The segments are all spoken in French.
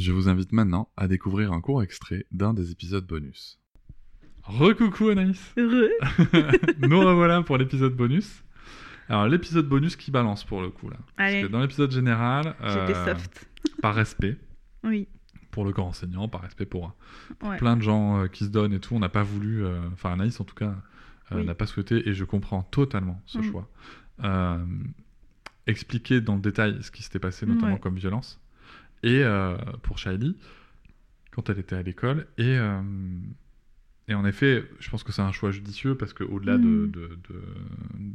Je vous invite maintenant à découvrir un court extrait d'un des épisodes bonus. Recoucou Anaïs Heureux. Nous revoilà pour l'épisode bonus. Alors l'épisode bonus qui balance pour le coup là. Parce Allez. que dans l'épisode général, J'étais euh, soft. par respect Oui. pour le corps enseignant, par respect pour, pour Ouais. plein de gens euh, qui se donnent et tout, on n'a pas voulu, euh, enfin Anaïs en tout cas, euh, Oui. n'a pas souhaité et je comprends totalement ce Mm. choix. Euh, expliquer dans le détail ce qui s'était passé notamment Ouais. comme violence et euh, pour Shaili quand elle était à l'école et euh, et en effet, je pense que c'est un choix judicieux parce qu'au-delà de, Mm. de, de-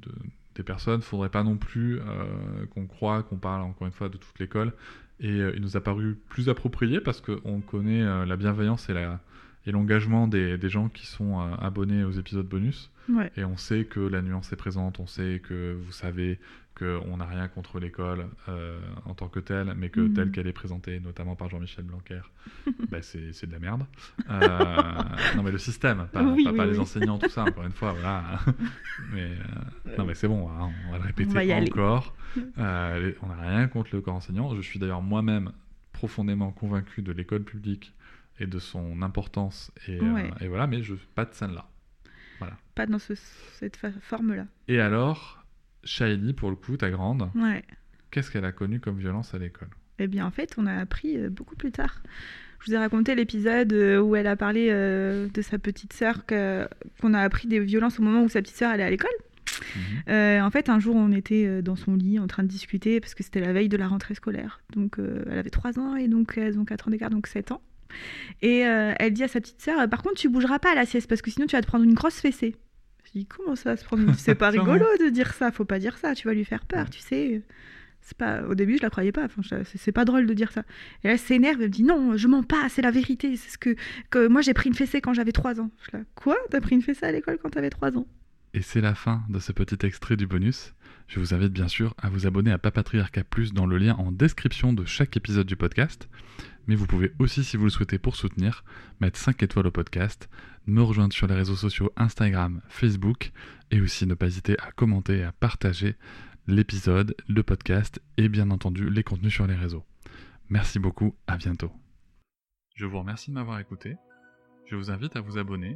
de- des personnes, faudrait pas non plus euh, qu'on croit qu'on parle encore une fois de toute l'école. Et il nous a paru plus approprié parce qu'on connaît la bienveillance et la et l'engagement des, des gens qui sont euh, abonnés aux épisodes bonus. Ouais. Et on sait que la nuance est présente, on sait que vous savez qu'on n'a rien contre l'école euh, en tant que telle, mais que Mhm. telle qu'elle est présentée, notamment par Jean-Michel Blanquer, bah, c'est de la merde. Euh, non mais le système, pas, Oui, pas, oui, pas les enseignants, tout ça, encore une fois, voilà. mais euh, non mais c'est bon, hein, on va le répéter va encore. Les- on n'a rien contre le corps enseignant. Je suis d'ailleurs moi-même profondément convaincu de l'école publique et de son importance, et, euh, et voilà, mais je pas de scène là. Pas dans ce- cette forme-là. Et alors, Shaili, pour le coup, ta grande, Ouais. qu'est-ce qu'elle a connu comme violence à l'école? Eh bien, en fait, on a appris euh, beaucoup plus tard. Je vous ai raconté l'épisode euh, où elle a parlé euh, de sa petite sœur, qu'on a appris des violences au moment où sa petite sœur allait à l'école. Mhm. Euh, en fait, un jour, on était dans son lit en train de discuter parce que c'était la veille de la rentrée scolaire. Donc, euh, elle avait 3 ans et donc elles ont 4 ans d'écart, donc 7 ans. Et euh, elle dit à sa petite sœur Par contre, tu bougeras pas à la sieste parce que sinon tu vas te prendre une grosse fessée. Je dis Comment ça se prendre une... C'est pas rigolo de dire ça, faut pas dire ça, tu vas lui faire peur, Ouais. tu sais. C'est pas... Au début, je la croyais pas, enfin, c'est pas drôle de dire ça. Et là, elle s'énerve, elle me dit Non, je mens pas, c'est la vérité. C'est ce que... que moi j'ai pris une fessée quand j'avais 3 ans. Je là Quoi? T'as pris une fessée à l'école quand t'avais 3 ans? Et c'est la fin de ce petit extrait du bonus. Je vous invite bien sûr à vous abonner à Papatriarca Plus dans le lien en description de chaque épisode du podcast. Mais vous pouvez aussi, si vous le souhaitez pour soutenir, mettre 5 étoiles au podcast, me rejoindre sur les réseaux sociaux Instagram, Facebook, et aussi ne pas hésiter à commenter et à partager l'épisode, le podcast et bien entendu les contenus sur les réseaux. Merci beaucoup, à bientôt. Je vous remercie de m'avoir écouté. Je vous invite à vous abonner